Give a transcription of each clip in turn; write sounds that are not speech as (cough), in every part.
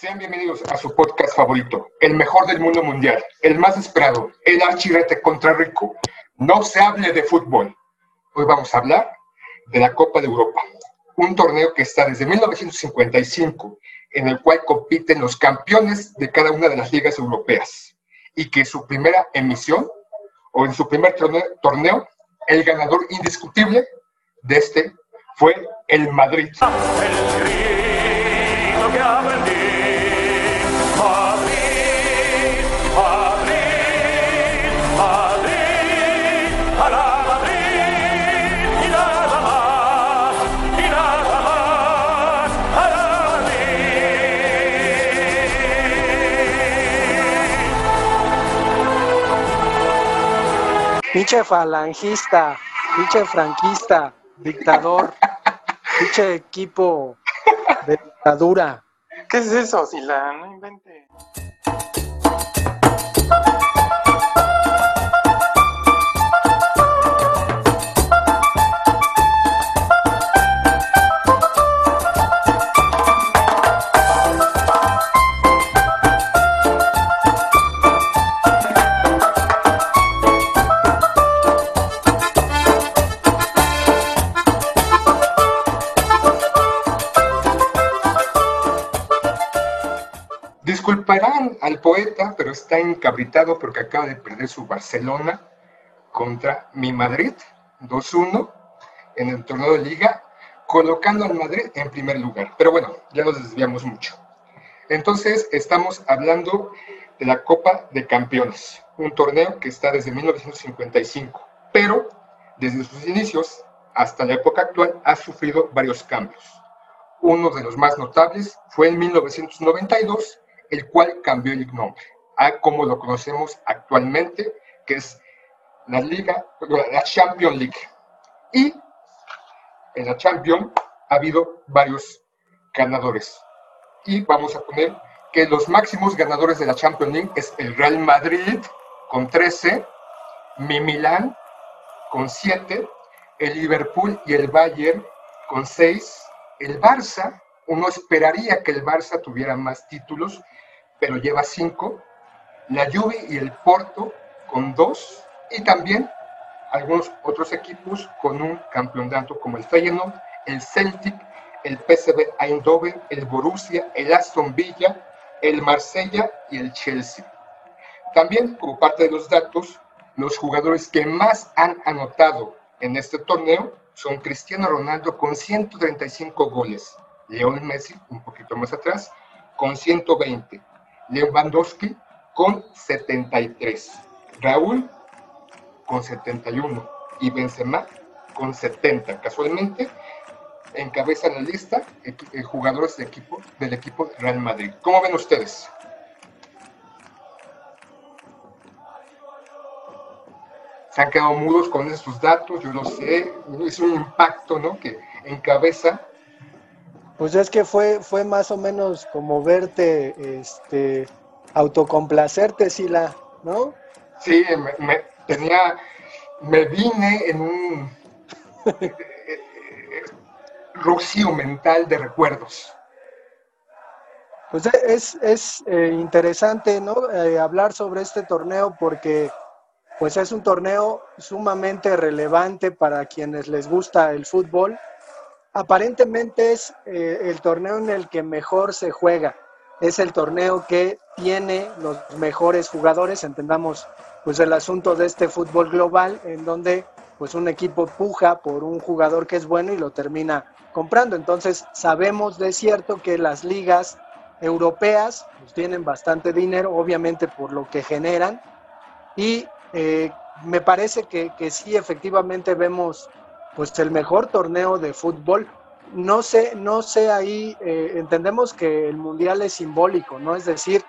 Sean bienvenidos a su podcast favorito, el mejor del mundo mundial, el más esperado, el archirete contra Rico. No se hable de fútbol. Hoy vamos a hablar de la Copa de Europa, un torneo que está desde 1955, en el cual compiten los campeones de cada una de las ligas europeas, y que su primera emisión, o en su primer torneo, el ganador indiscutible de este fue el Madrid. Pinche falangista, pinche franquista, dictador, pinche equipo de dictadura. ¿Qué es eso, Sila? No invente. Poeta, pero está encabritado porque acaba de perder su Barcelona contra mi Madrid 2-1 en el torneo de liga, colocando al Madrid en primer lugar. Pero bueno, ya nos desviamos mucho. Entonces, estamos hablando de la Copa de Campeones, un torneo que está desde 1955, pero desde sus inicios hasta la época actual ha sufrido varios cambios. Uno de los más notables fue en 1992, el cual cambió el nombre a como lo conocemos actualmente, que es la Liga, la Champions League. Y en la Champions ha habido varios ganadores. Y vamos a poner que los máximos ganadores de la Champions League es el Real Madrid con 13, mi Milán con 7, el Liverpool y el Bayern con 6, el Barça, uno esperaría que el Barça tuviera más títulos, pero lleva 5, la Juve y el Porto con 2, y también algunos otros equipos con un campeonato como el Feyenoord, el Celtic, el PSV Eindhoven, el Borussia, el Aston Villa, el Marsella y el Chelsea. También, como parte de los datos, los jugadores que más han anotado en este torneo son Cristiano Ronaldo con 135 goles, León Messi un poquito más atrás con 120, Lewandowski con 73, Raúl con 71 y Benzema con 70. Casualmente encabezan la lista eh, jugadores de equipo, del equipo Real Madrid. ¿Cómo ven ustedes? Se han quedado mudos con esos datos, yo lo sé, es un impacto, ¿no? Que encabeza. Pues es que fue, fue más o menos como verte, este, autocomplacerte, Sila, ¿no? Sí, me tenía, me vine en un rocío mental de recuerdos. Pues es, es eh, interesante ¿no? Eh, hablar sobre este torneo porque pues es un torneo sumamente relevante para quienes les gusta el fútbol. Aparentemente es eh, el torneo en el que mejor se juega. Es el torneo que tiene los mejores jugadores, entendamos pues el asunto de este fútbol global en donde pues un equipo puja por un jugador que es bueno y lo termina comprando. Entonces sabemos de cierto que las ligas europeas pues, tienen bastante dinero, obviamente por lo que generan, y eh, me parece que, que, sí, efectivamente vemos pues el mejor torneo de fútbol. No sé, no sé ahí, eh, entendemos que el mundial es simbólico, ¿no? Es decir,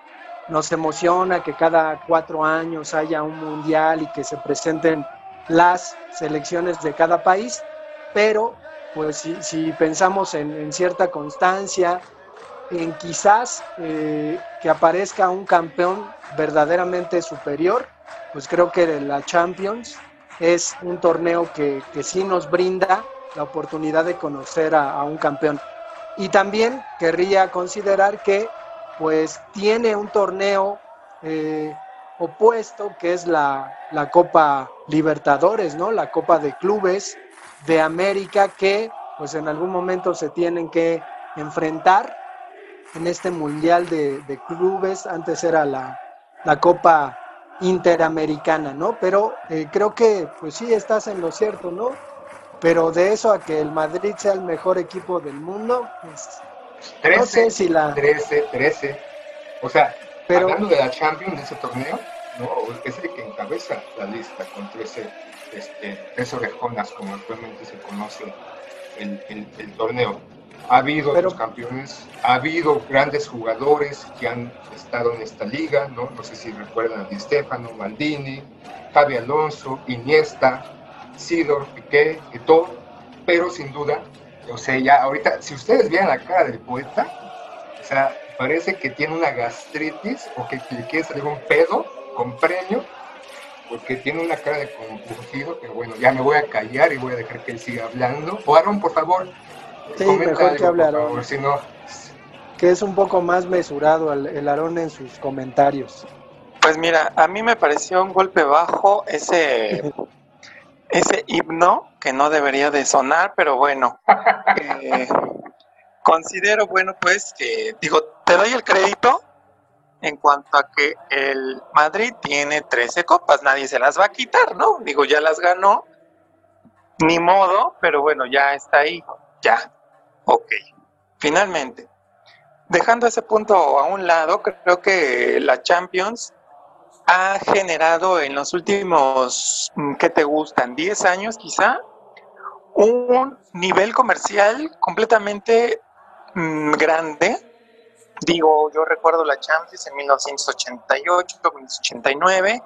nos emociona que cada cuatro años haya un mundial y que se presenten las selecciones de cada país, pero pues si, pensamos en, cierta constancia, en quizás eh, que aparezca un campeón verdaderamente superior, pues creo que la Champions es un torneo que, que sí nos brinda la oportunidad de conocer a, un campeón. Y también querría considerar que pues tiene un torneo eh, opuesto que es la, la Copa Libertadores, ¿no? La Copa de Clubes de América que pues en algún momento se tienen que enfrentar en este Mundial de, Clubes. Antes era la, Copa Interamericana, ¿no? Pero eh, creo que pues sí estás en lo cierto, ¿no? Pero de eso a que el Madrid sea el mejor equipo del mundo, pues 13, no sé si la... 13, 13. O sea, Pero... hablando de la Champions de ese torneo, ¿no? es el que encabeza la lista con 13, este, orejonas, como actualmente se conoce el, el, torneo. Ha habido Pero... campeones, ha habido grandes jugadores que han estado en esta liga, ¿no? No sé si recuerdan a Di Stefano, Maldini, Javi Alonso, Iniesta, Sidor, Piqué, todo, pero sin duda o sea, ya ahorita, si ustedes vieran la cara del poeta, o sea, parece que tiene una gastritis o que le quiere salir un pedo con premio, porque tiene una cara de confundido, pero bueno, ya me voy a callar y voy a dejar que él siga hablando. O Aaron, por favor, sí, mejor que hable Aaron. si no... Que es un poco más mesurado el, el Aarón en sus comentarios. Pues mira, a mí me pareció un golpe bajo ese (laughs) ese himno que no debería de sonar, pero bueno, eh, considero, bueno, pues que, digo, te doy el crédito en cuanto a que el Madrid tiene 13 copas, nadie se las va a quitar, ¿no? Digo, ya las ganó, ni modo, pero bueno, ya está ahí, ya, ok. Finalmente, dejando ese punto a un lado, creo que la Champions ha generado en los últimos, mm, ¿qué te gustan? 10 años quizá, un nivel comercial completamente mm, grande. Digo, yo recuerdo la Champions en 1988, 1989,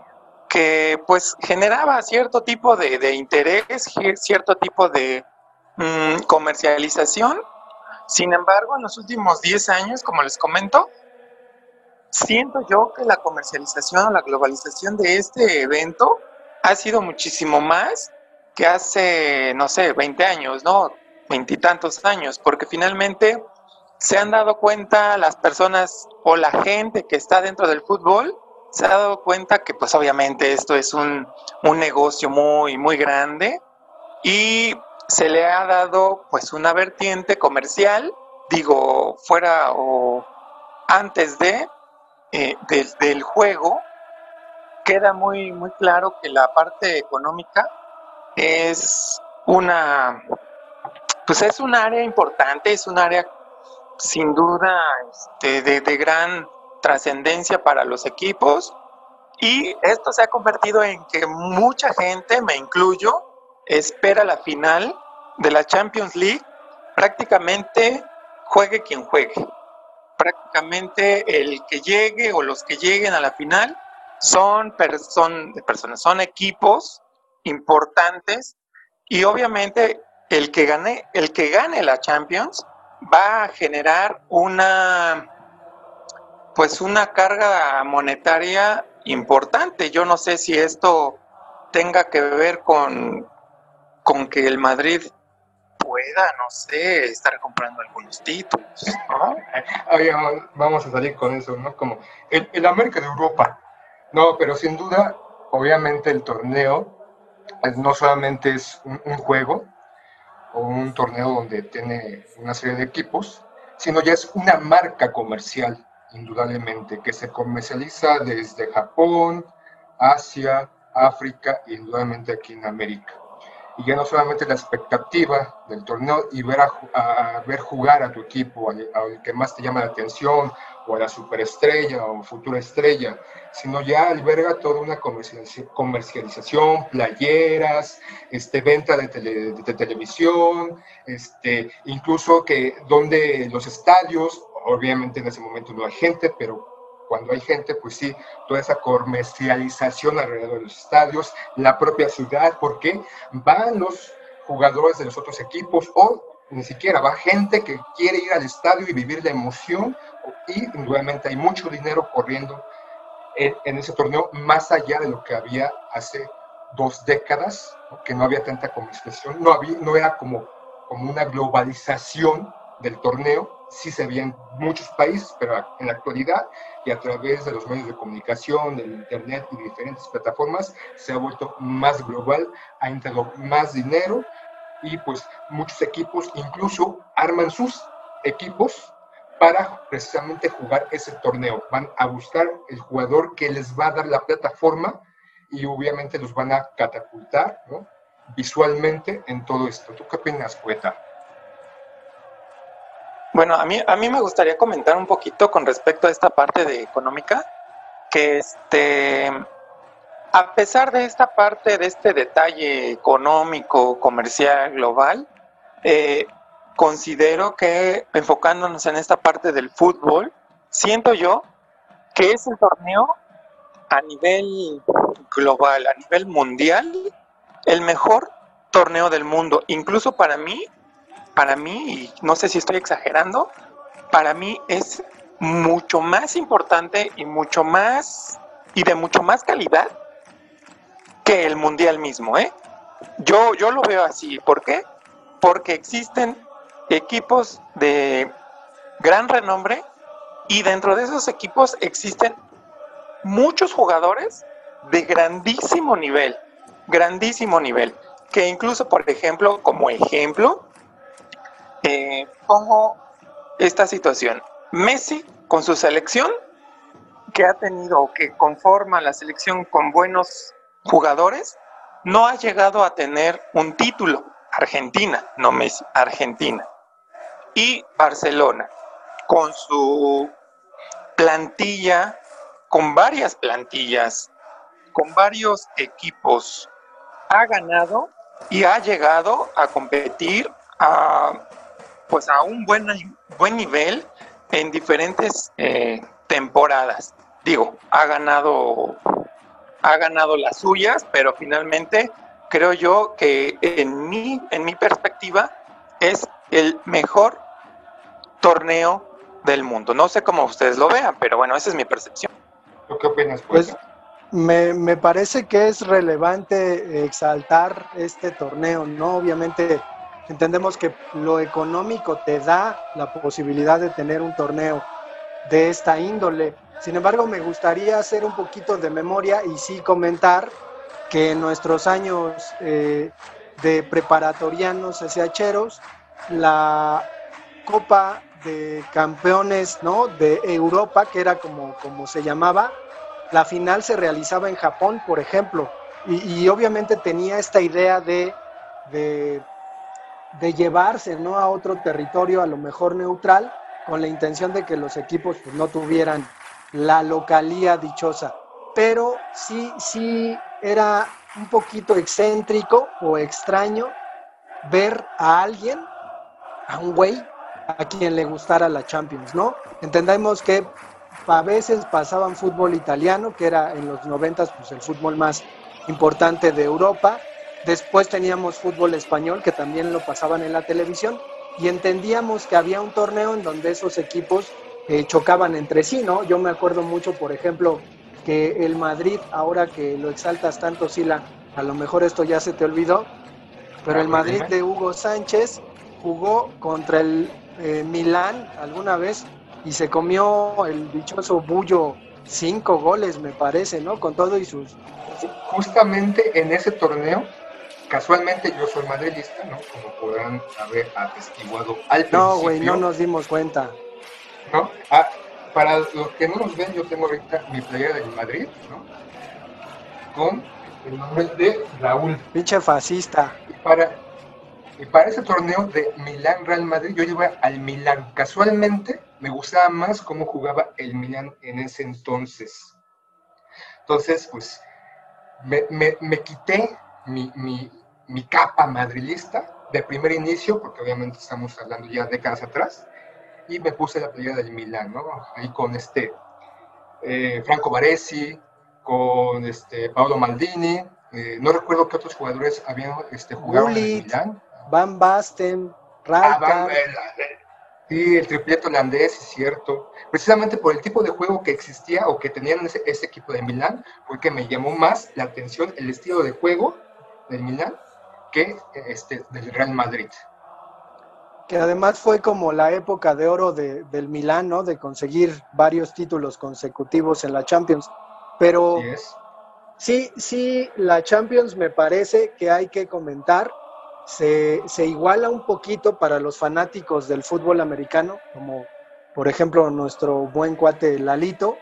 que pues generaba cierto tipo de, interés, cierto tipo de mm, comercialización. Sin embargo, en los últimos 10 años, como les comento, siento yo que la comercialización o la globalización de este evento ha sido muchísimo más que hace, no sé, 20 años, ¿no? Veintitantos años, porque finalmente se han dado cuenta las personas o la gente que está dentro del fútbol, se ha dado cuenta que pues obviamente esto es un, un negocio muy, muy grande y se le ha dado pues una vertiente comercial, digo, fuera o antes de, eh, del, juego, queda muy, muy claro que la parte económica es una, pues es un área importante, es un área sin duda este, de, de gran trascendencia para los equipos. Y esto se ha convertido en que mucha gente, me incluyo, espera la final de la Champions League, prácticamente juegue quien juegue prácticamente el que llegue o los que lleguen a la final son, personas, son equipos importantes y obviamente el que gane, el que gane la Champions va a generar una pues una carga monetaria importante. Yo no sé si esto tenga que ver con, con que el Madrid pueda, no sé, estar comprando algunos títulos, ¿no? vamos a salir con eso, ¿no? Como el, América de Europa. No, pero sin duda, obviamente el torneo pues, no solamente es un, juego o un torneo donde tiene una serie de equipos, sino ya es una marca comercial, indudablemente, que se comercializa desde Japón, Asia, África y indudablemente aquí en América y ya no solamente la expectativa del torneo y ver, a, ver jugar a tu equipo, al, que más te llama la atención, o a la superestrella o futura estrella, sino ya alberga toda una comercialización, playeras, este, venta de, de, televisión, este, incluso que donde los estadios, obviamente en ese momento no hay gente, pero cuando hay gente, pues sí, toda esa comercialización alrededor de los estadios, la propia ciudad, porque van los jugadores de los otros equipos o ni siquiera va gente que quiere ir al estadio y vivir la emoción y indudablemente hay mucho dinero corriendo en, ese torneo más allá de lo que había hace dos décadas, que no había tanta comercialización, no, había, no era como, como una globalización del torneo, sí se veía en muchos países, pero en la actualidad y a través de los medios de comunicación, del Internet y diferentes plataformas, se ha vuelto más global, ha entrado más dinero y pues muchos equipos incluso arman sus equipos para precisamente jugar ese torneo. Van a buscar el jugador que les va a dar la plataforma y obviamente los van a catapultar visualmente en todo esto. ¿Tú qué opinas, poeta? Bueno, a mí, a mí me gustaría comentar un poquito con respecto a esta parte de económica, que este, a pesar de esta parte, de este detalle económico, comercial, global, eh, considero que enfocándonos en esta parte del fútbol, siento yo que es el torneo a nivel global, a nivel mundial, el mejor torneo del mundo. Incluso para mí, para mí, y no sé si estoy exagerando, para mí es mucho más importante y mucho más y de mucho más calidad que el mundial mismo, ¿eh? Yo, yo lo veo así. ¿Por qué? Porque existen equipos de gran renombre y dentro de esos equipos existen muchos jugadores de grandísimo nivel, grandísimo nivel, que incluso, por ejemplo, como ejemplo, eh, esta situación. Messi con su selección, que ha tenido, que conforma la selección con buenos jugadores, no ha llegado a tener un título. Argentina, no Messi, Argentina y Barcelona, con su plantilla, con varias plantillas, con varios equipos, ha ganado y ha llegado a competir a, pues a un buen, buen nivel en diferentes eh, temporadas. Digo, ha ganado, ha ganado las suyas, pero finalmente creo yo que en mi, en mi perspectiva es el mejor torneo del mundo. No sé cómo ustedes lo vean, pero bueno, esa es mi percepción. qué opinas? Pues, pues me, me, parece que es relevante exaltar este torneo, ¿no? Obviamente entendemos que lo económico te da la posibilidad de tener un torneo de esta índole. Sin embargo, me gustaría hacer un poquito de memoria y sí comentar que en nuestros años eh, de preparatorianos SHeros, la Copa de campeones ¿no? de Europa, que era como, como se llamaba, la final se realizaba en Japón, por ejemplo, y, obviamente tenía esta idea de, de, llevarse ¿no? a otro territorio, a lo mejor neutral, con la intención de que los equipos pues, no tuvieran la localía dichosa. Pero sí, sí era un poquito excéntrico o extraño ver a alguien, a un güey, a quien le gustara la Champions, ¿no? Entendemos que a veces pasaban fútbol italiano, que era en los noventas pues el fútbol más importante de Europa. Después teníamos fútbol español, que también lo pasaban en la televisión, y entendíamos que había un torneo en donde esos equipos eh, chocaban entre sí, ¿no? Yo me acuerdo mucho, por ejemplo, que el Madrid, ahora que lo exaltas tanto, Sila, a lo mejor esto ya se te olvidó, pero el Madrid de Hugo Sánchez jugó contra el eh, Milán alguna vez y se comió el dichoso Bullo cinco goles, me parece, ¿no? Con todo y sus... Justamente en ese torneo, casualmente yo soy madridista, ¿no? Como podrán haber atestiguado al principio. No, güey, no nos dimos cuenta. ¿No? Ah, para los que no nos ven, yo tengo ahorita mi playera del Madrid, ¿no? Con el nombre de Raúl. Pinche fascista. Y para, y para ese torneo de Milán Real Madrid, yo llevaba al Milán. Casualmente me gustaba más cómo jugaba el Milán en ese entonces. Entonces, pues, me, me, quité mi, mi, mi, capa madrilista de primer inicio, porque obviamente estamos hablando ya décadas atrás, y me puse la playera del Milán, ¿no? Ahí con este eh, Franco Baresi, con este Paolo Maldini, eh, no recuerdo qué otros jugadores habían este, jugado en el Milán. Van Basten, ah, sí, el triplete holandés, es cierto. Precisamente por el tipo de juego que existía o que tenían ese, ese equipo de Milán, fue que me llamó más la atención el estilo de juego del Milán que este, del Real Madrid. que además fue como la época de oro de, del Milán, ¿no? De conseguir varios títulos consecutivos en la Champions. Pero sí, sí, la Champions me parece que hay que comentar, se, se iguala un poquito para los fanáticos del fútbol americano, como por ejemplo nuestro buen cuate Lalito,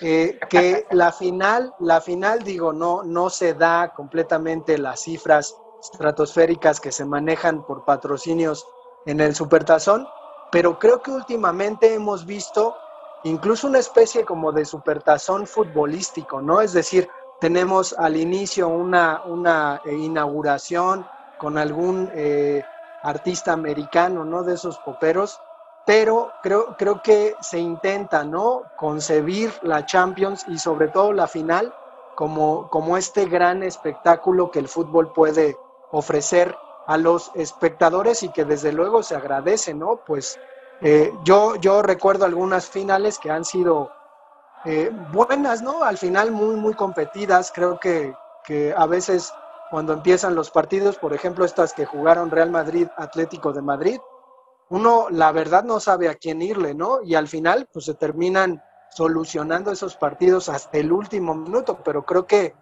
eh, que (laughs) la final, la final, digo, no, no se da completamente las cifras estratosféricas que se manejan por patrocinios en el Supertazón, pero creo que últimamente hemos visto incluso una especie como de supertazón futbolístico, ¿no? Es decir, tenemos al inicio una, una eh, inauguración con algún eh, artista americano, ¿no? De esos poperos, pero creo, creo que se intenta, ¿no? Concebir la Champions y sobre todo la final como, como este gran espectáculo que el fútbol puede ofrecer a los espectadores y que desde luego se agradece, ¿no? Pues eh, yo, yo recuerdo algunas finales que han sido eh, buenas, ¿no? Al final muy, muy competidas. Creo que, que a veces cuando empiezan los partidos, por ejemplo, estas que jugaron Real Madrid, Atlético de Madrid, uno la verdad no sabe a quién irle, ¿no? Y al final, pues se terminan solucionando esos partidos hasta el último minuto, pero creo que,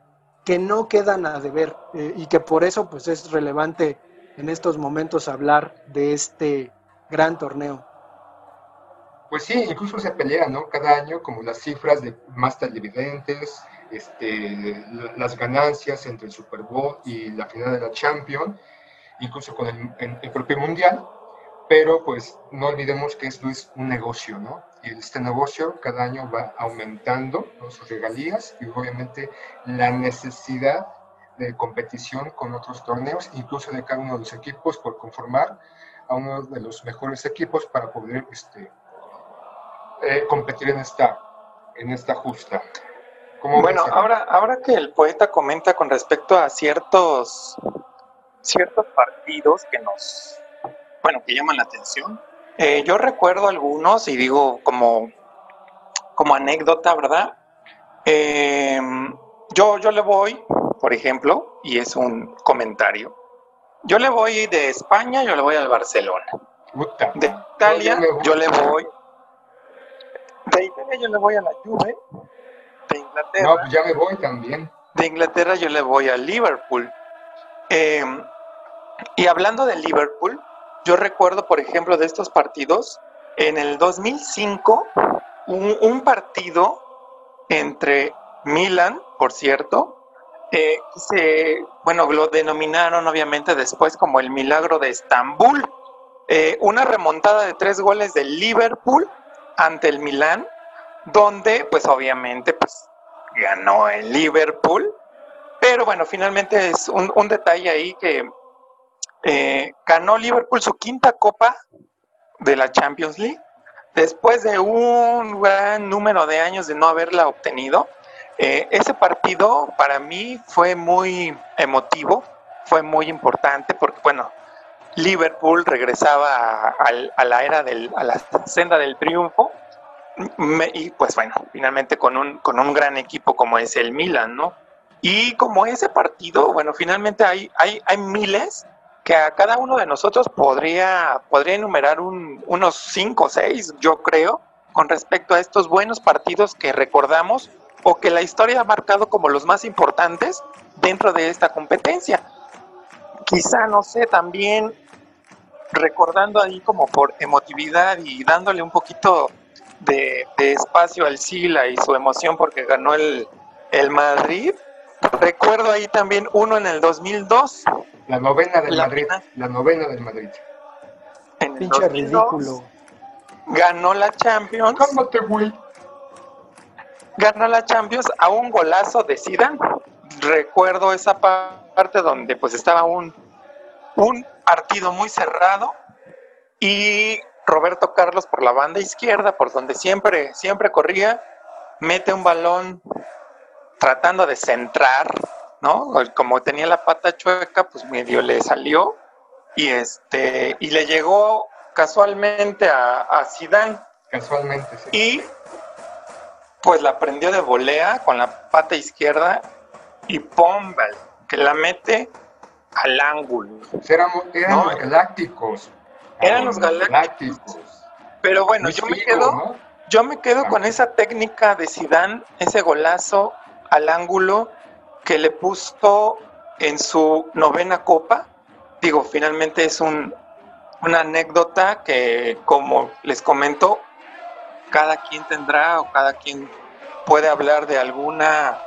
que no quedan a deber eh, y que por eso, pues es relevante en estos momentos hablar de este gran torneo. Pues sí, incluso se pelea, ¿no? Cada año como las cifras de más televidentes, este, las ganancias entre el Super Bowl y la final de la Champions, incluso con el, propio Mundial, pero pues no olvidemos que esto es un negocio, ¿no? Y este negocio cada año va aumentando sus regalías y obviamente la necesidad de competición con otros torneos, incluso de cada uno de los equipos por conformar a uno de los mejores equipos para poder este, eh, competir en esta, en esta justa. Bueno, ahora, ahora que el poeta comenta con respecto a ciertos, ciertos partidos que nos, bueno, que llaman la atención, eh, yo recuerdo algunos y digo como, como anécdota, ¿verdad? Eh, yo, yo le voy por ejemplo, y es un comentario. Yo le voy de España, yo le voy al Barcelona. De Italia, yo le voy. De Italia, yo le voy a la Juve. De Inglaterra. No, pues ya me voy también. De Inglaterra, yo le voy a Liverpool. Eh, y hablando de Liverpool, yo recuerdo, por ejemplo, de estos partidos, en el 2005, un, partido entre Milan, por cierto, eh, se, bueno, lo denominaron obviamente después como el milagro de Estambul. Eh, una remontada de tres goles del Liverpool ante el Milán, donde pues obviamente pues ganó el Liverpool. Pero bueno, finalmente es un, detalle ahí que eh, ganó Liverpool su quinta copa de la Champions League después de un gran número de años de no haberla obtenido. Eh, ese partido para mí fue muy emotivo, fue muy importante porque, bueno, Liverpool regresaba a, la era del, la senda del triunfo y pues bueno, finalmente con un, con un gran equipo como es el Milan, ¿no? Y como ese partido, bueno, finalmente hay, hay, hay miles que a cada uno de nosotros podría, podría enumerar unos cinco o seis, yo creo, con respecto a estos buenos partidos que recordamos o que la historia ha marcado como los más importantes dentro de esta competencia. Quizá, no sé, también recordando ahí como por emotividad y dándole un poquito de, espacio al Sila y su emoción porque ganó el, el, Madrid. Recuerdo ahí también uno en el 2002. La novena del Madrid. La novena del Madrid. En el 2002, Ganó la Champions. Cálmate, güey ganó la Champions a un golazo de Zidane. Recuerdo esa parte donde pues estaba un, un partido muy cerrado y Roberto Carlos por la banda izquierda, por donde siempre, siempre corría, mete un balón tratando de centrar, ¿no? Como tenía la pata chueca, pues medio le salió y este y le llegó casualmente a, a Zidane. Casualmente, sí. Y pues la prendió de volea con la pata izquierda y ¡pum! que la mete al ángulo. Éramos, eran galácticos. Eran los Galácticos. Pero bueno, yo me quedo, yo me quedo con esa técnica de Sidán, ese golazo al ángulo que le puso en su novena copa. Digo, finalmente es un, una anécdota que, como les comento, cada quien tendrá o cada quien puede hablar de alguna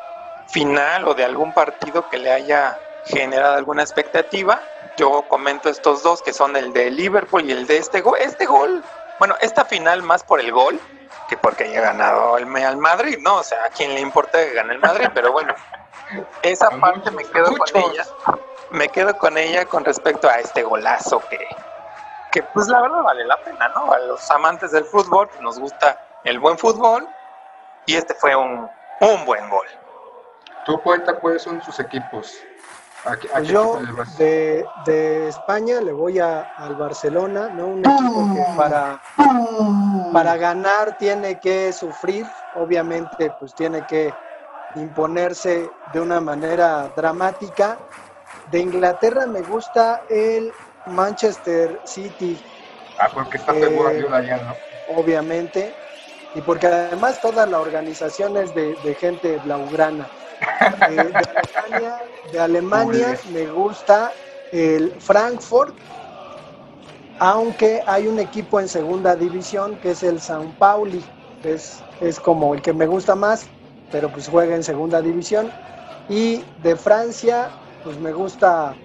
final o de algún partido que le haya generado alguna expectativa. Yo comento estos dos que son el de Liverpool y el de este gol. Este gol, bueno, esta final más por el gol que porque haya ganado el, al Madrid, ¿no? O sea, a quién le importa que gane el Madrid, pero bueno, esa parte me quedo con ella. Me quedo con ella con respecto a este golazo que, que pues la verdad vale la pena, ¿no? A los amantes del fútbol nos gusta el buen fútbol y este fue un, un buen gol. ¿Tú, Poeta, cuáles son sus equipos? Pues yo de, de, España le voy a, al Barcelona, ¿no? Un equipo que para, para ganar tiene que sufrir, obviamente pues tiene que imponerse de una manera dramática. De Inglaterra me gusta el Manchester City. Ah, porque está eh, Guardiola allá, ¿no? Obviamente. Y porque además toda la organización es de, de gente blaugrana. Eh, de Alemania, me gusta el Frankfurt, aunque hay un equipo en segunda división que es el San Pauli, es, es como el que me gusta más, pero pues juega en segunda división. Y de Francia, pues me gusta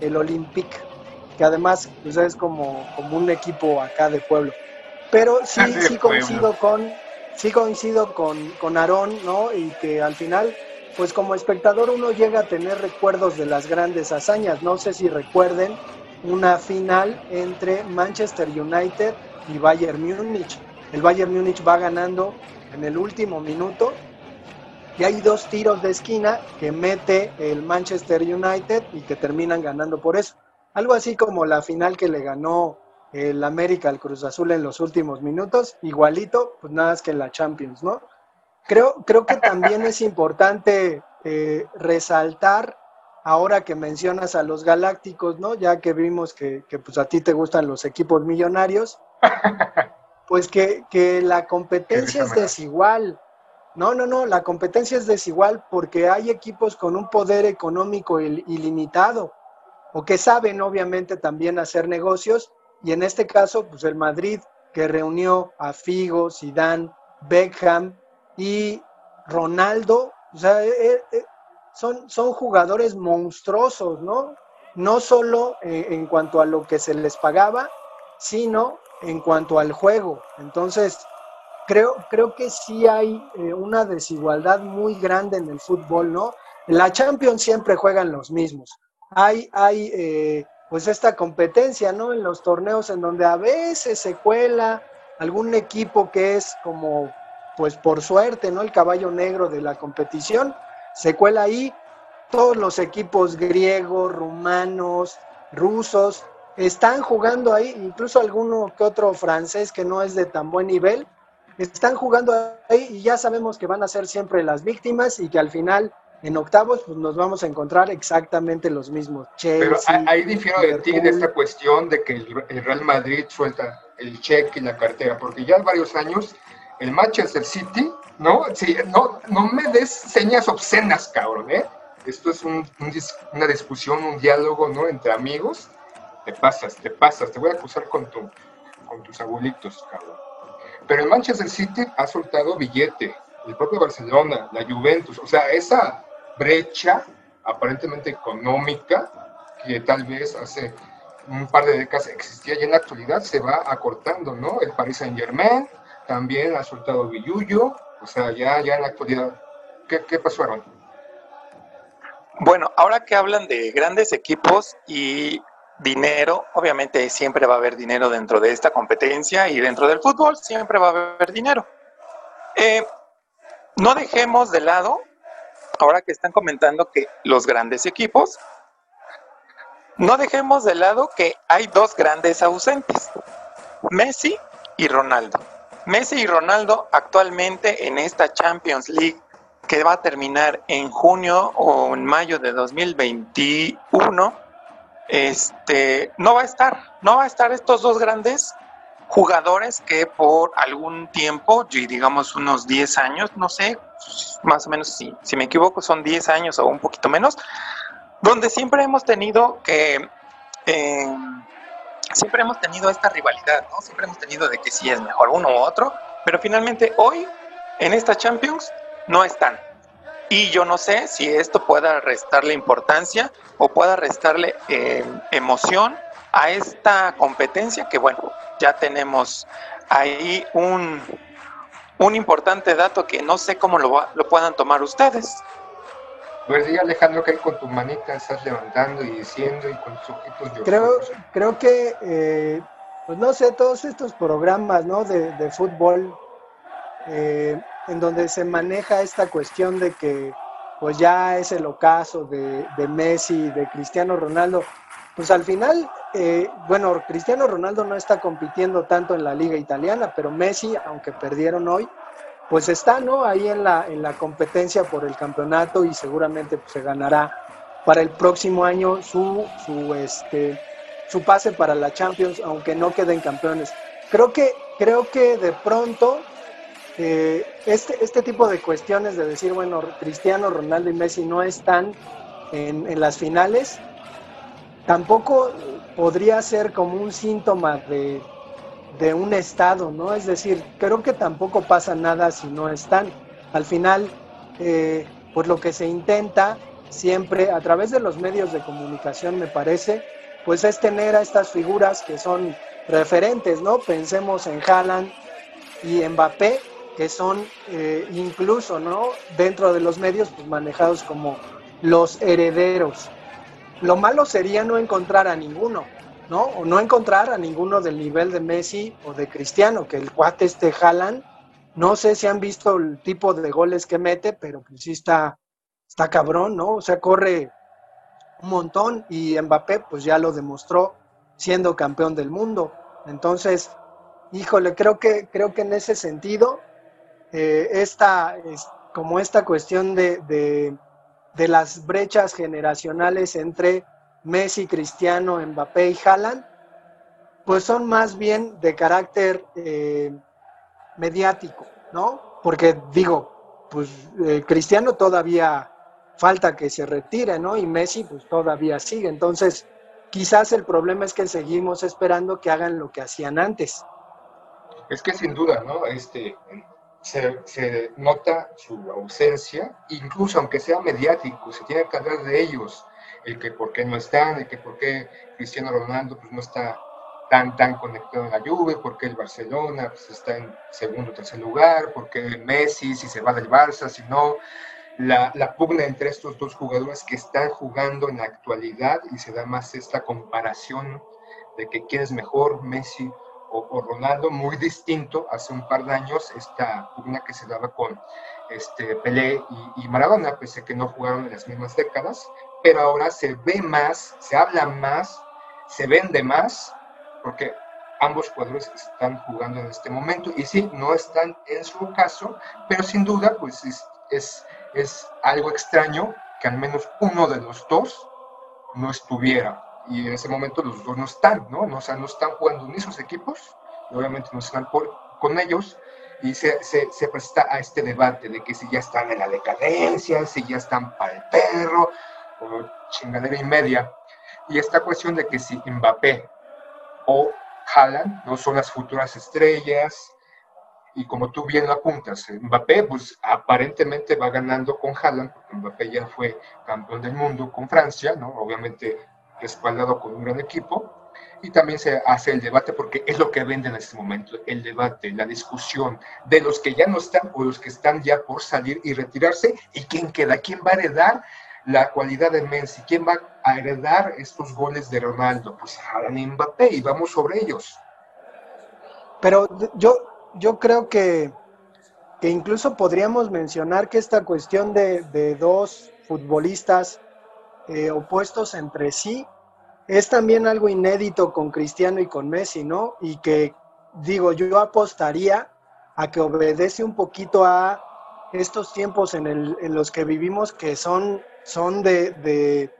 el Olympique, que además pues es como, como un equipo acá de pueblo. Pero sí, (laughs) sí coincido con, sí coincido con, con Aarón, ¿no? Y que al final pues como espectador uno llega a tener recuerdos de las grandes hazañas. No sé si recuerden una final entre Manchester United y Bayern Múnich. El Bayern Múnich va ganando en el último minuto y hay dos tiros de esquina que mete el Manchester United y que terminan ganando por eso. Algo así como la final que le ganó el América al Cruz Azul en los últimos minutos, igualito, pues nada más que en la Champions, ¿no? Creo, creo que también es importante eh, resaltar, ahora que mencionas a los galácticos, ¿no? Ya que vimos que, pues a ti te gustan los equipos millonarios, pues que, que la competencia es desigual. No, no, no, la competencia es desigual porque hay equipos con un poder económico ilimitado o que saben obviamente también hacer negocios y en este caso, pues el Madrid que reunió a Figo, Zidane, Beckham, y Ronaldo, o sea, eh, eh, eh, son, son jugadores monstruosos, ¿no? No solo en cuanto a lo que se les pagaba, sino en cuanto al juego. Entonces, creo, creo que sí hay una desigualdad muy grande en el fútbol, ¿no? En la Champions siempre juegan los mismos. Hay, hay pues esta competencia, ¿no? En los torneos en donde a veces se cuela algún equipo que es como pues por suerte, ¿no? El caballo negro de la competición se cuela ahí. Todos los equipos griegos, rumanos, rusos, están jugando ahí, incluso alguno que otro francés que no es de tan buen nivel, están jugando ahí y ya sabemos que van a ser siempre las víctimas y que al final en octavos pues nos vamos a encontrar exactamente los mismos. Pero ahí difiero de ti en esta cuestión de que el Real Madrid suelta el cheque y la cartera, porque ya varios años el Manchester City, ¿no? Sí, no, no me des señas obscenas, cabrón, ¿eh? Esto es una discusión, un diálogo, ¿no? Entre amigos. Te pasas, te pasas, te voy a acusar con, tu, tus abuelitos, cabrón. Pero el Manchester City ha soltado billete, el propio Barcelona, la Juventus, o sea, esa brecha aparentemente económica que tal vez hace un par de décadas existía y en la actualidad se va acortando, ¿no? El Paris Saint Germain, también ha soltado Villuyo, o sea, ya, ya en la actualidad. ¿Qué, qué pasó, Aaron? Bueno, ahora que hablan de grandes equipos y dinero, obviamente siempre va a haber dinero dentro de esta competencia y dentro del fútbol siempre va a haber dinero. Eh, no dejemos de lado, ahora que están comentando que los grandes equipos, no dejemos de lado que hay dos grandes ausentes, Messi y Ronaldo. Messi y Ronaldo actualmente en esta Champions League que va a terminar en junio o en mayo de 2021, este, no va a estar, no va a estar estos dos grandes jugadores que por algún tiempo, digamos unos 10 años, no sé, más o menos si, si me equivoco son 10 años o un poquito menos, donde siempre hemos tenido que, eh, siempre hemos tenido esta rivalidad, ¿no? Siempre hemos tenido de que si es mejor uno u otro, pero finalmente hoy en esta Champions no están. Y yo no sé si esto pueda restarle importancia o pueda restarle eh, emoción a esta competencia que bueno, ya tenemos ahí un, un importante dato que no sé cómo lo, lo puedan tomar ustedes. Pues sí, Alejandro, que con tu manita estás levantando y diciendo y con tus ojitos Creo, creo que, eh, pues no sé, todos estos programas, ¿no? De, fútbol, eh, en donde se maneja esta cuestión de que, pues ya es el ocaso de, de Messi, de Cristiano Ronaldo, pues al final, eh, bueno, Cristiano Ronaldo no está compitiendo tanto en la liga italiana, pero Messi, aunque perdieron hoy, pues está, ¿no? Ahí en la, en la competencia por el campeonato y seguramente pues, se ganará para el próximo año su, su, este, su pase para la Champions, aunque no queden campeones. Creo que, creo que de pronto eh, este, este tipo de cuestiones de decir, bueno, Cristiano, Ronaldo y Messi no están en, en las finales, tampoco podría ser como un síntoma de, de un estado, ¿no? Es decir, creo que tampoco pasa nada si no están. Al final, eh, pues lo que se intenta siempre a través de los medios de comunicación, me parece, pues es tener a estas figuras que son referentes, ¿no? Pensemos en Haaland y Mbappé, que son eh, incluso, ¿no? Dentro de los medios, pues manejados como los herederos. Lo malo sería no encontrar a ninguno, ¿no? O no encontrar a ninguno del nivel de Messi o de Cristiano, que el cuate este jalan. No sé si han visto el tipo de goles que mete, pero pues sí está, está cabrón, ¿no? O sea, corre un montón y Mbappé pues ya lo demostró siendo campeón del mundo. Entonces, híjole, creo que, creo que en ese sentido, eh, esta, es como esta cuestión de, de, de las brechas generacionales entre Messi, Cristiano, Mbappé y Haaland, pues son más bien de carácter eh, mediático, ¿no? Porque digo, pues eh, Cristiano todavía falta que se retire, ¿no? Y Messi pues todavía sigue. Entonces, quizás el problema es que seguimos esperando que hagan lo que hacían antes. Es que sin duda, ¿no? Este, se, se nota su ausencia, incluso aunque sea mediático, se tiene que hablar de ellos el que por qué no están, el que por qué Cristiano Ronaldo pues, no está tan, tan conectado en la Juve, por qué el Barcelona pues, está en segundo o tercer lugar, por qué Messi si se va del Barça, si no. La, la, pugna entre estos dos jugadores que están jugando en la actualidad y se da más esta comparación de que quién es mejor, Messi o, o, Ronaldo, muy distinto hace un par de años, esta pugna que se daba con este, Pelé y, y Maradona, pese a que no jugaron en las mismas décadas, pero ahora se ve más, se habla más, se vende más, porque ambos jugadores están jugando en este momento y sí, no están en su caso, pero sin duda, pues es, es, es algo extraño que al menos uno de los dos no estuviera. Y en ese momento los dos no están, ¿no? O sea, no están jugando ni sus equipos, y obviamente no están por, con ellos, y se, se, se, presta a este debate de que si ya están en la decadencia, si ya están para el perro, o chingadera y media. Y esta cuestión de que si Mbappé o Haaland no son las futuras estrellas, y como tú bien lo apuntas, Mbappé pues aparentemente va ganando con Haaland, porque Mbappé ya fue campeón del mundo con Francia, ¿no? Obviamente respaldado con un gran equipo, y también se hace el debate porque es lo que vende en este momento, el debate, la discusión de los que ya no están o los que están ya por salir y retirarse, y quién queda, quién va a heredar la cualidad de Messi. ¿Quién va a heredar estos goles de Ronaldo? Pues Haaland y Mbappé y vamos sobre ellos. Pero yo, yo creo que, que incluso podríamos mencionar que esta cuestión de, de dos futbolistas eh, opuestos entre sí es también algo inédito con Cristiano y con Messi, ¿no? Y que digo, yo apostaría a que obedece un poquito a estos tiempos en, el, en los que vivimos que son son de, de,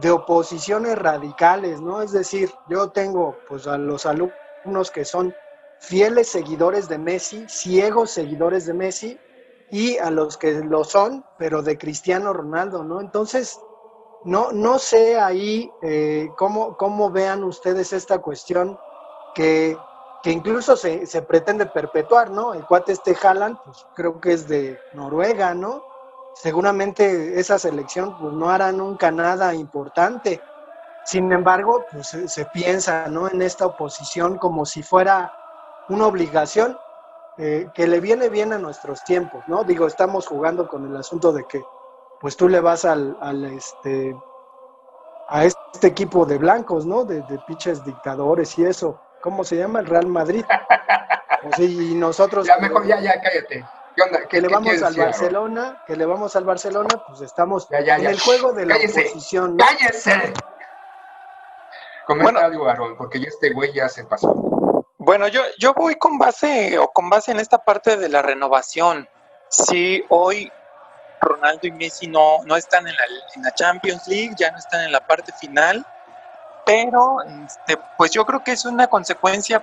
de oposiciones radicales, ¿no? Es decir, yo tengo pues a los alumnos que son fieles seguidores de Messi, ciegos seguidores de Messi, y a los que lo son, pero de Cristiano Ronaldo, ¿no? Entonces, no, no sé ahí eh, cómo, cómo vean ustedes esta cuestión que, que incluso se, se, pretende perpetuar, ¿no? El cuate este Haaland, pues creo que es de Noruega, ¿no? Seguramente esa selección pues no hará nunca nada importante. Sin embargo, pues se, se piensa, ¿no? En esta oposición como si fuera una obligación eh, que le viene bien a nuestros tiempos, ¿no? Digo, estamos jugando con el asunto de que, pues tú le vas al, al este, a este equipo de blancos, ¿no? De, de pinches dictadores y eso. ¿Cómo se llama? El Real Madrid. (laughs) Pues, y nosotros... Ya, mejor, ya, ya, cállate. ¿Qué onda? ¿Qué, que le qué vamos al decir, Barcelona, que le vamos al Barcelona, pues estamos Ya, ya, en ya. el juego de la Cállese. oposición, ¿no? ¡Cállese! Comenta Bueno. algo, porque ya este güey ya se pasó. Bueno, yo, yo voy con base o con base en esta parte de la renovación. Si hoy Ronaldo y Messi no, no están en la, en la Champions League, ya no están en la parte final, pero este, pues yo creo que es una consecuencia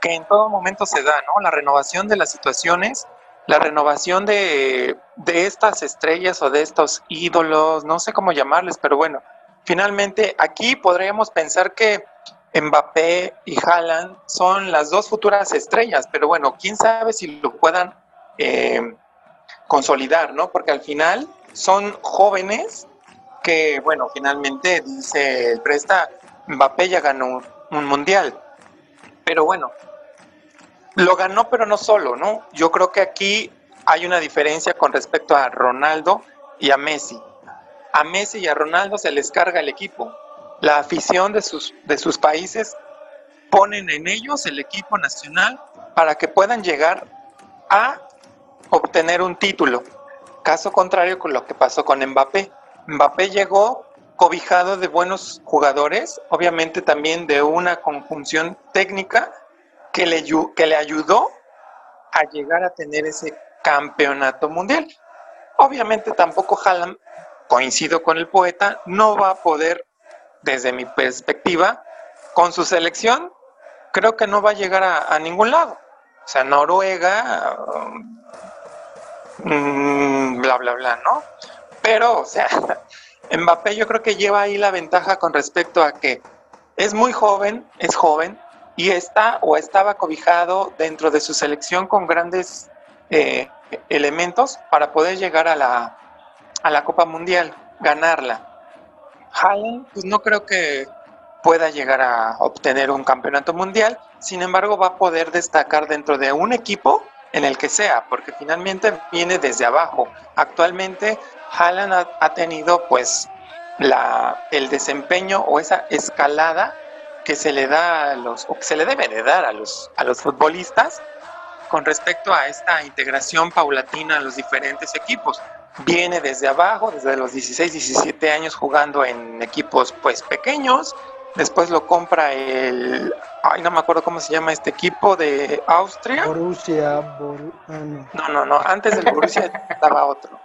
que en todo momento se da, ¿no? La renovación de las situaciones, la renovación de, de estas estrellas o de estos ídolos, no sé cómo llamarles, pero bueno, finalmente aquí podríamos pensar que Mbappé y Haaland son las dos futuras estrellas, pero bueno, quién sabe si lo puedan eh, consolidar, ¿no? Porque al final son jóvenes que, bueno, finalmente dice el presta, Mbappé ya ganó un, un mundial, pero bueno, lo ganó, pero no solo, ¿no? Yo creo que aquí hay una diferencia con respecto a Ronaldo y a Messi. A Messi y a Ronaldo se les carga el equipo la afición de sus, de sus países ponen en ellos el equipo nacional para que puedan llegar a obtener un título. Caso contrario con lo que pasó con Mbappé. Mbappé llegó cobijado de buenos jugadores, obviamente también de una conjunción técnica que le, que le ayudó a llegar a tener ese campeonato mundial. Obviamente tampoco Haaland, coincido con el poeta, no va a poder desde mi perspectiva, con su selección, creo que no va a llegar a, ningún lado. O sea, Noruega, um, bla, bla, bla, ¿no? Pero, o sea, (laughs) Mbappé yo creo que lleva ahí la ventaja con respecto a que es muy joven, es joven, y está o estaba cobijado dentro de su selección con grandes eh, elementos para poder llegar a la, a la Copa Mundial, ganarla. Haaland, pues no creo que pueda llegar a obtener un campeonato mundial, sin embargo va a poder destacar dentro de un equipo en el que sea, porque finalmente viene desde abajo. Actualmente Haaland ha, ha tenido pues la, el desempeño o esa escalada que se le da a los, o que se le debe de dar a los, a los futbolistas con respecto a esta integración paulatina a los diferentes equipos viene desde abajo, desde los 16, 17 años jugando en equipos pues pequeños. Después lo compra el, ay no me acuerdo cómo se llama este equipo de Austria. Borussia, Bor- ah, no. No, no, no, antes del Borussia estaba otro.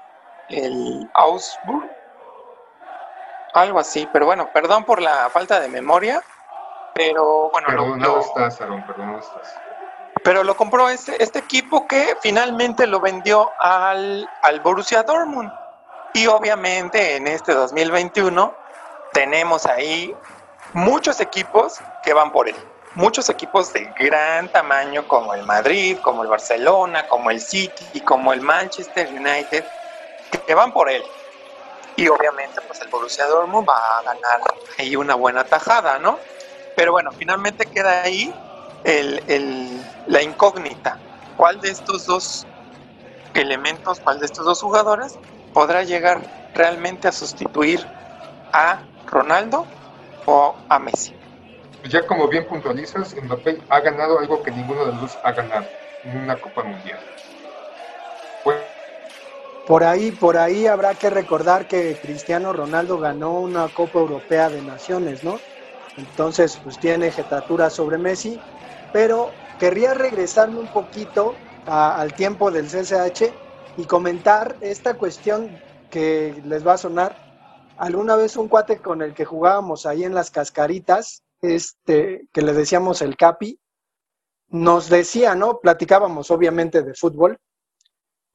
El Augsburg. Algo así, pero bueno, perdón por la falta de memoria, pero bueno, Perdonado lo- estás, Aarón, perdonado estás. pero lo compró este, este equipo que finalmente lo vendió al, al Borussia Dortmund. Y obviamente en este 2021 tenemos ahí muchos equipos que van por él. Muchos equipos de gran tamaño como el Madrid, como el Barcelona, como el City, como el Manchester United, que van por él. Y obviamente pues el Borussia Dortmund va a ganar ahí una buena tajada, ¿no? Pero bueno, finalmente queda ahí el, el- la incógnita. ¿Cuál de estos dos elementos, cuál de estos dos jugadores podrá llegar realmente a sustituir a Ronaldo o a Messi? Ya como bien puntualizas, Mbappé ha ganado algo que ninguno de los dos ha ganado, una Copa Mundial. Pues, Por ahí, por ahí habrá que recordar que Cristiano Ronaldo ganó una Copa Europea de Naciones, ¿no? Entonces, pues tiene jetatura sobre Messi, pero querría regresarme un poquito al tiempo del CCH y comentar esta cuestión que les va a sonar, alguna vez un cuate con el que jugábamos ahí en las cascaritas, este, que le decíamos el Capi, nos decía, ¿no? Platicábamos obviamente de fútbol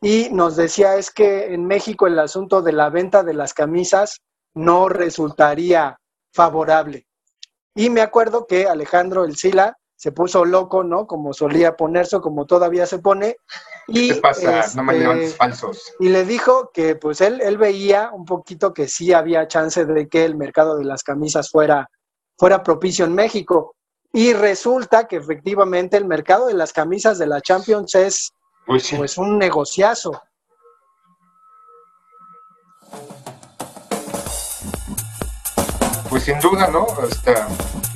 y nos decía es que en México el asunto de la venta de las camisas no resultaría favorable. Y me acuerdo que Alejandro El Sila se puso loco, ¿no? Como solía ponerse, como todavía se pone. Y, ¿Qué pasa? no me este, falsos. Y le dijo que pues él, él veía un poquito que sí había chance de que el mercado de las camisas fuera, fuera propicio en México. Y resulta que efectivamente el mercado de las camisas de la Champions es pues un negociazo. Sin duda, ¿no? Hasta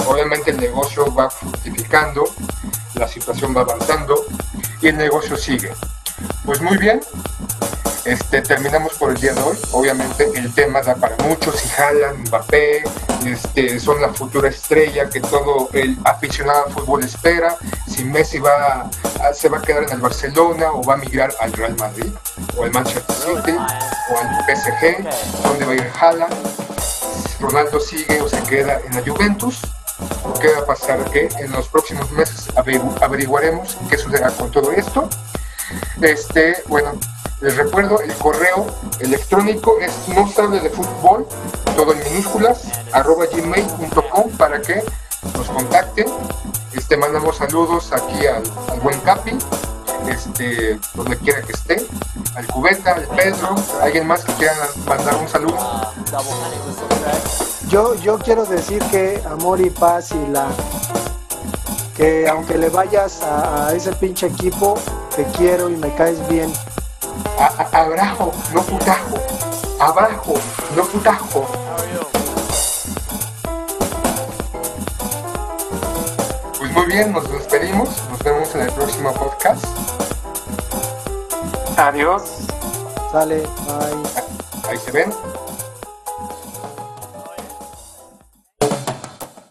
obviamente el negocio va fructificando, la situación va avanzando y el negocio sigue. Pues muy bien, este, terminamos por el día de hoy. Obviamente el tema da para muchos, si jalan Mbappé, este, son la futura estrella que todo el aficionado al fútbol espera, si Messi va se va a quedar en el Barcelona o va a migrar al Real Madrid o al Manchester City o al PSG, donde va a ir Haaland, Ronaldo sigue o se queda en la Juventus qué va a pasar, que en los próximos meses averiguaremos qué sucederá con todo esto. Este, bueno, les recuerdo, el correo electrónico es no de fútbol, todo en minúsculas, arroba gmail.com para que nos contacten. Este, mandamos saludos aquí al, buen Capi, este, donde quiera que esté, al Cubeta, al Pedro, alguien más que quiera mandar un saludo. Yo, yo quiero decir que amor y paz y la que aunque le vayas a, ese pinche equipo, te quiero y me caes bien. abrajo, no putajo. Abajo, no putajo. Pues muy bien, nos despedimos. Nos vemos en el próximo podcast. Adiós. Sale, bye. Ahí se ven.